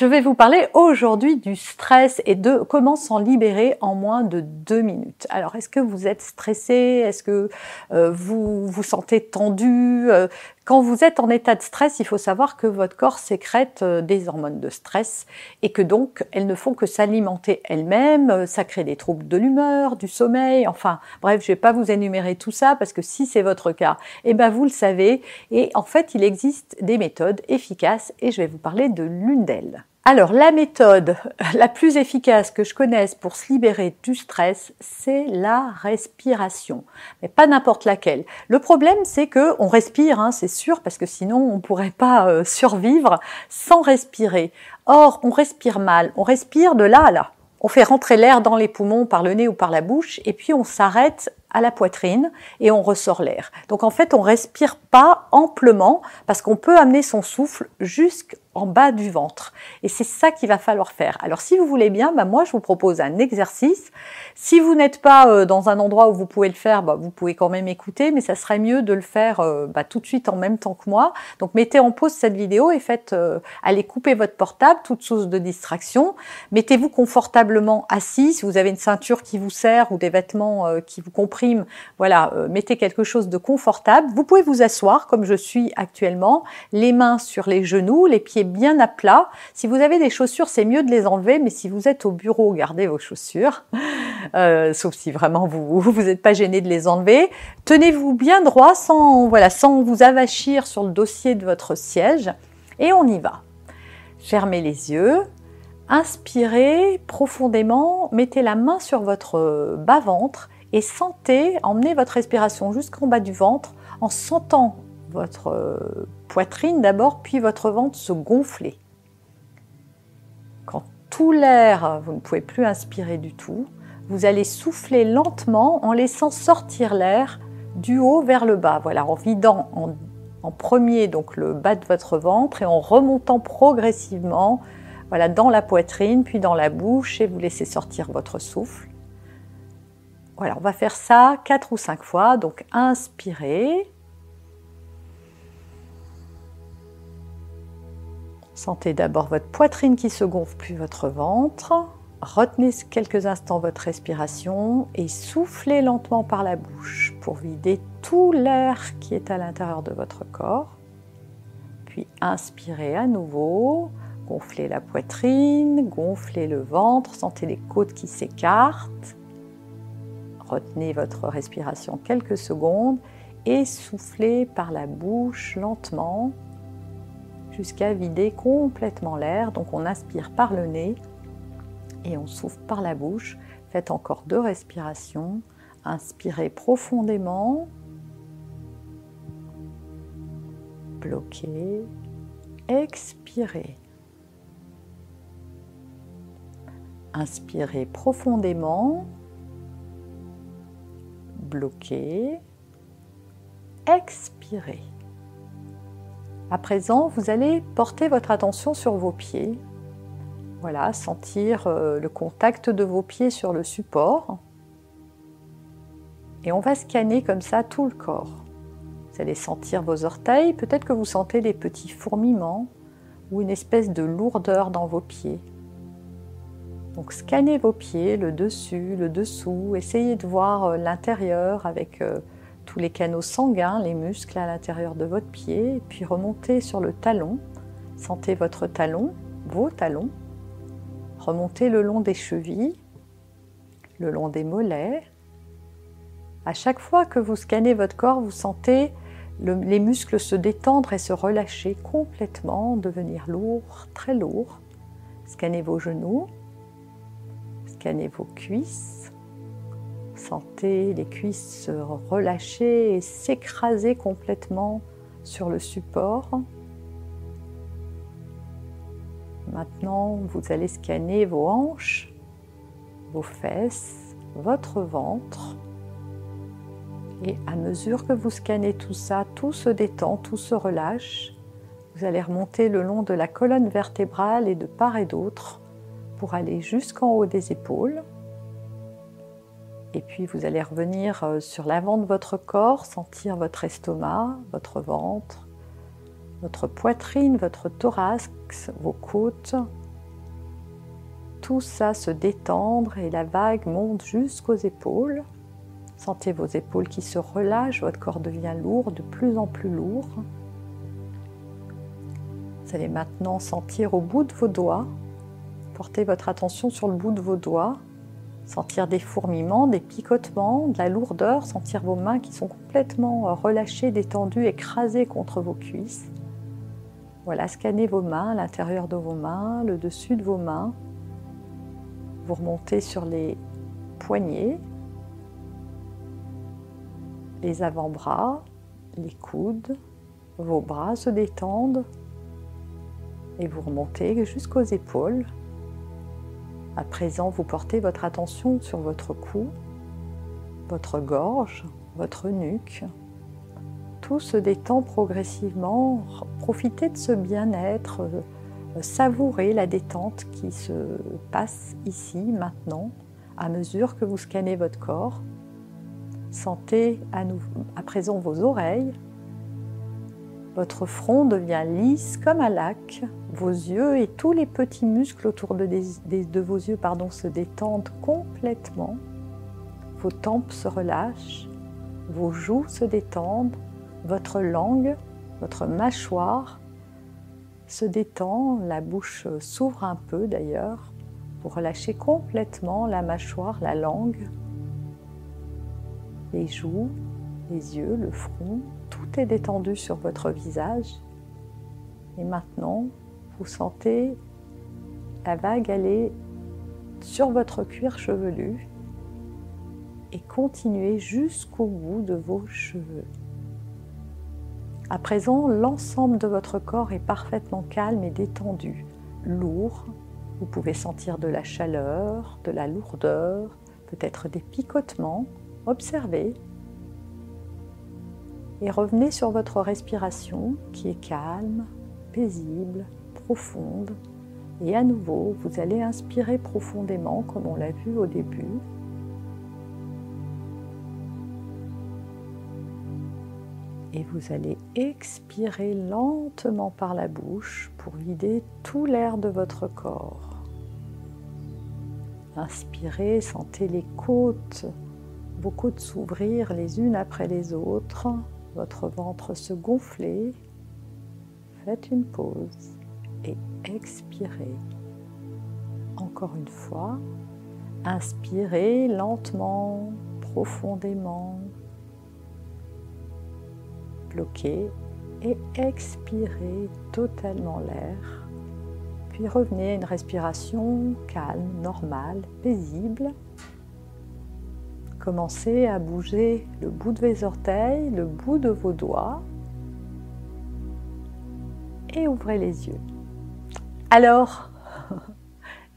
Je vais vous parler aujourd'hui du stress et de comment s'en libérer en moins de deux minutes. Alors, est-ce que vous êtes stressé? Est-ce que euh, vous vous sentez tendu? Euh, Quand vous êtes en état de stress, il faut savoir que votre corps sécrète euh, des hormones de stress et que donc elles ne font que s'alimenter elles-mêmes. Ça crée des troubles de l'humeur, du sommeil. Enfin, bref, je ne vais pas vous énumérer tout ça parce que si c'est votre cas, eh ben vous le savez. Et en fait, il existe des méthodes efficaces et je vais vous parler de l'une d'elles. Alors, la méthode la plus efficace que je connaisse pour se libérer du stress, c'est la respiration. Mais pas n'importe laquelle. Le problème, c'est que on respire, hein, c'est sûr, parce que sinon on ne pourrait pas euh, survivre sans respirer. Or, on respire mal. On respire de là à là. On fait rentrer l'air dans les poumons par le nez ou par la bouche, et puis on s'arrête à la poitrine et on ressort l'air. Donc en fait, on respire pas amplement parce qu'on peut amener son souffle jusqu'à en bas du ventre. Et c'est ça qu'il va falloir faire. Alors si vous voulez bien, bah, moi je vous propose un exercice. Si vous n'êtes pas euh, dans un endroit où vous pouvez le faire, bah, vous pouvez quand même écouter, mais ça serait mieux de le faire euh, bah, tout de suite en même temps que moi. Donc mettez en pause cette vidéo et faites, euh, allez couper votre portable, toute source de distraction. Mettez-vous confortablement assis. Si vous avez une ceinture qui vous sert ou des vêtements qui vous compriment, voilà, mettez quelque chose de confortable. Vous pouvez vous asseoir comme je suis actuellement, les mains sur les genoux, les pieds bien à plat. Si vous avez des chaussures, c'est mieux de les enlever, mais si vous êtes au bureau, gardez vos chaussures, euh, sauf si vraiment vous vous n'êtes pas gêné de les enlever. Tenez-vous bien droit sans, voilà, sans vous avachir sur le dossier de votre siège, et on y va. Fermez les yeux, inspirez profondément, mettez la main sur votre bas-ventre et sentez, emmenez votre respiration jusqu'en bas du ventre en sentant votre euh, poitrine d'abord, puis votre ventre se gonfler. Quand tout l'air, vous ne pouvez plus inspirer du tout, vous allez souffler lentement en laissant sortir l'air du haut vers le bas. Voilà, en vidant en, premier donc le bas de votre ventre et en remontant progressivement voilà, dans la poitrine, puis dans la bouche et vous laissez sortir votre souffle. Voilà, on va faire ça quatre ou cinq fois. Donc inspirez. Sentez d'abord votre poitrine qui se gonfle, puis votre ventre. Retenez quelques instants votre respiration et soufflez lentement par la bouche pour vider tout l'air qui est à l'intérieur de votre corps. Puis inspirez à nouveau, gonflez la poitrine, gonflez le ventre, sentez les côtes qui s'écartent. Retenez votre respiration quelques secondes et soufflez par la bouche lentement jusqu'à vider complètement l'air. Donc on inspire par le nez et on souffle par la bouche. Faites encore deux respirations. Inspirez profondément. Bloquez. Expirez. Inspirez profondément. Bloquez. Expirez. À présent, vous allez porter votre attention sur vos pieds. Voilà, sentir euh, le contact de vos pieds sur le support. Et on va scanner comme ça tout le corps. Vous allez sentir vos orteils, peut-être que vous sentez des petits fourmillements ou une espèce de lourdeur dans vos pieds. Donc scannez vos pieds, le dessus, le dessous, essayez de voir euh, l'intérieur avec euh, tous les canaux sanguins, les muscles à l'intérieur de votre pied, puis remontez sur le talon. Sentez votre talon, vos talons. Remontez le long des chevilles, le long des mollets. À chaque fois que vous scannez votre corps, vous sentez les muscles se détendre et se relâcher complètement, devenir lourds, très lourds. Scannez vos genoux, scanner vos cuisses. Sentez les cuisses se relâcher et s'écraser complètement sur le support. Maintenant, vous allez scanner vos hanches, vos fesses, votre ventre. Et à mesure que vous scannez tout ça, tout se détend, tout se relâche. Vous allez remonter le long de la colonne vertébrale et de part et d'autre pour aller jusqu'en haut des épaules. Et puis vous allez revenir euh, sur l'avant de votre corps, sentir votre estomac, votre ventre, votre poitrine, votre thorax, vos côtes. Tout ça se détendre et la vague monte jusqu'aux épaules. Sentez vos épaules qui se relâchent, votre corps devient lourd, de plus en plus lourd. Vous allez maintenant sentir au bout de vos doigts, portez votre attention sur le bout de vos doigts, sentir des fourmillements, des picotements, de la lourdeur, sentir vos mains qui sont complètement relâchées, détendues, écrasées contre vos cuisses. Voilà, scannez vos mains, l'intérieur de vos mains, le dessus de vos mains. Vous remontez sur les poignets, les avant-bras, les coudes, vos bras se détendent, et vous remontez jusqu'aux épaules. À présent, vous portez votre attention sur votre cou, votre gorge, votre nuque. Tout se détend progressivement. Profitez de ce bien-être, euh, savourez la détente qui se passe ici, maintenant, à mesure que vous scannez votre corps. Sentez à, à présent vos oreilles, votre front devient lisse comme un lac. Vos yeux et tous les petits muscles autour de, vos yeux pardon, se détendent complètement. Vos tempes se relâchent. Vos joues se détendent. Votre langue, votre mâchoire se détend. La bouche s'ouvre un peu d'ailleurs. Vous relâchez complètement la mâchoire, la langue, les joues, les yeux, le front, est détendu sur votre visage. Et maintenant, vous sentez la vague aller sur votre cuir chevelu et continuer jusqu'au bout de vos cheveux. À présent, l'ensemble de votre corps est parfaitement calme et détendu, lourd. Vous pouvez sentir de la chaleur, de la lourdeur, peut-être des picotements. Observez et revenez sur votre respiration qui est calme, paisible, profonde. Et à nouveau, vous allez inspirer profondément comme on l'a vu au début. Et vous allez expirer lentement par la bouche pour vider tout l'air de votre corps. Inspirez, sentez les côtes, vos côtes s'ouvrir les unes après les autres votre ventre se gonfler, faites une pause et expirez. Encore une fois, inspirez lentement, profondément, bloquez et expirez totalement l'air. Puis revenez à une respiration calme, normale, paisible. Commencez à bouger le bout de vos orteils, le bout de vos doigts et ouvrez les yeux. Alors,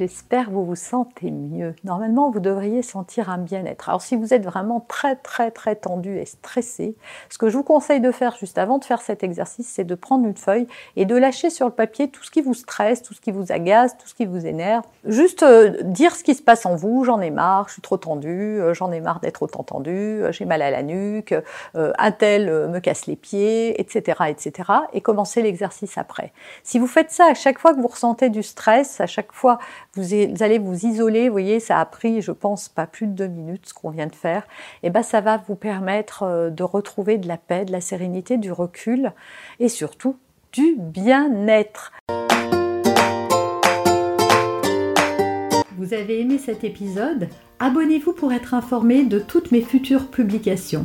J'espère que vous vous sentez mieux. Normalement, vous devriez sentir un bien-être. Alors si vous êtes vraiment très très très tendu et stressé, ce que je vous conseille de faire juste avant de faire cet exercice, c'est de prendre une feuille et de lâcher sur le papier tout ce qui vous stresse, tout ce qui vous agace, tout ce qui vous énerve. Juste euh, dire ce qui se passe en vous, j'en ai marre, je suis trop tendu, euh, j'en ai marre d'être autant tendu, euh, j'ai mal à la nuque, un tel me casse les pieds, etc. etc. et commencer l'exercice après. Si vous faites ça à chaque fois que vous ressentez du stress, à chaque fois vous, allez vous isoler, vous voyez, ça a pris, je pense, pas plus de deux minutes ce qu'on vient de faire, et ben ça va vous permettre euh, de retrouver de la paix, de la sérénité, du recul et surtout du bien-être. Vous avez aimé cet épisode? Abonnez-vous pour être informé de toutes mes futures publications.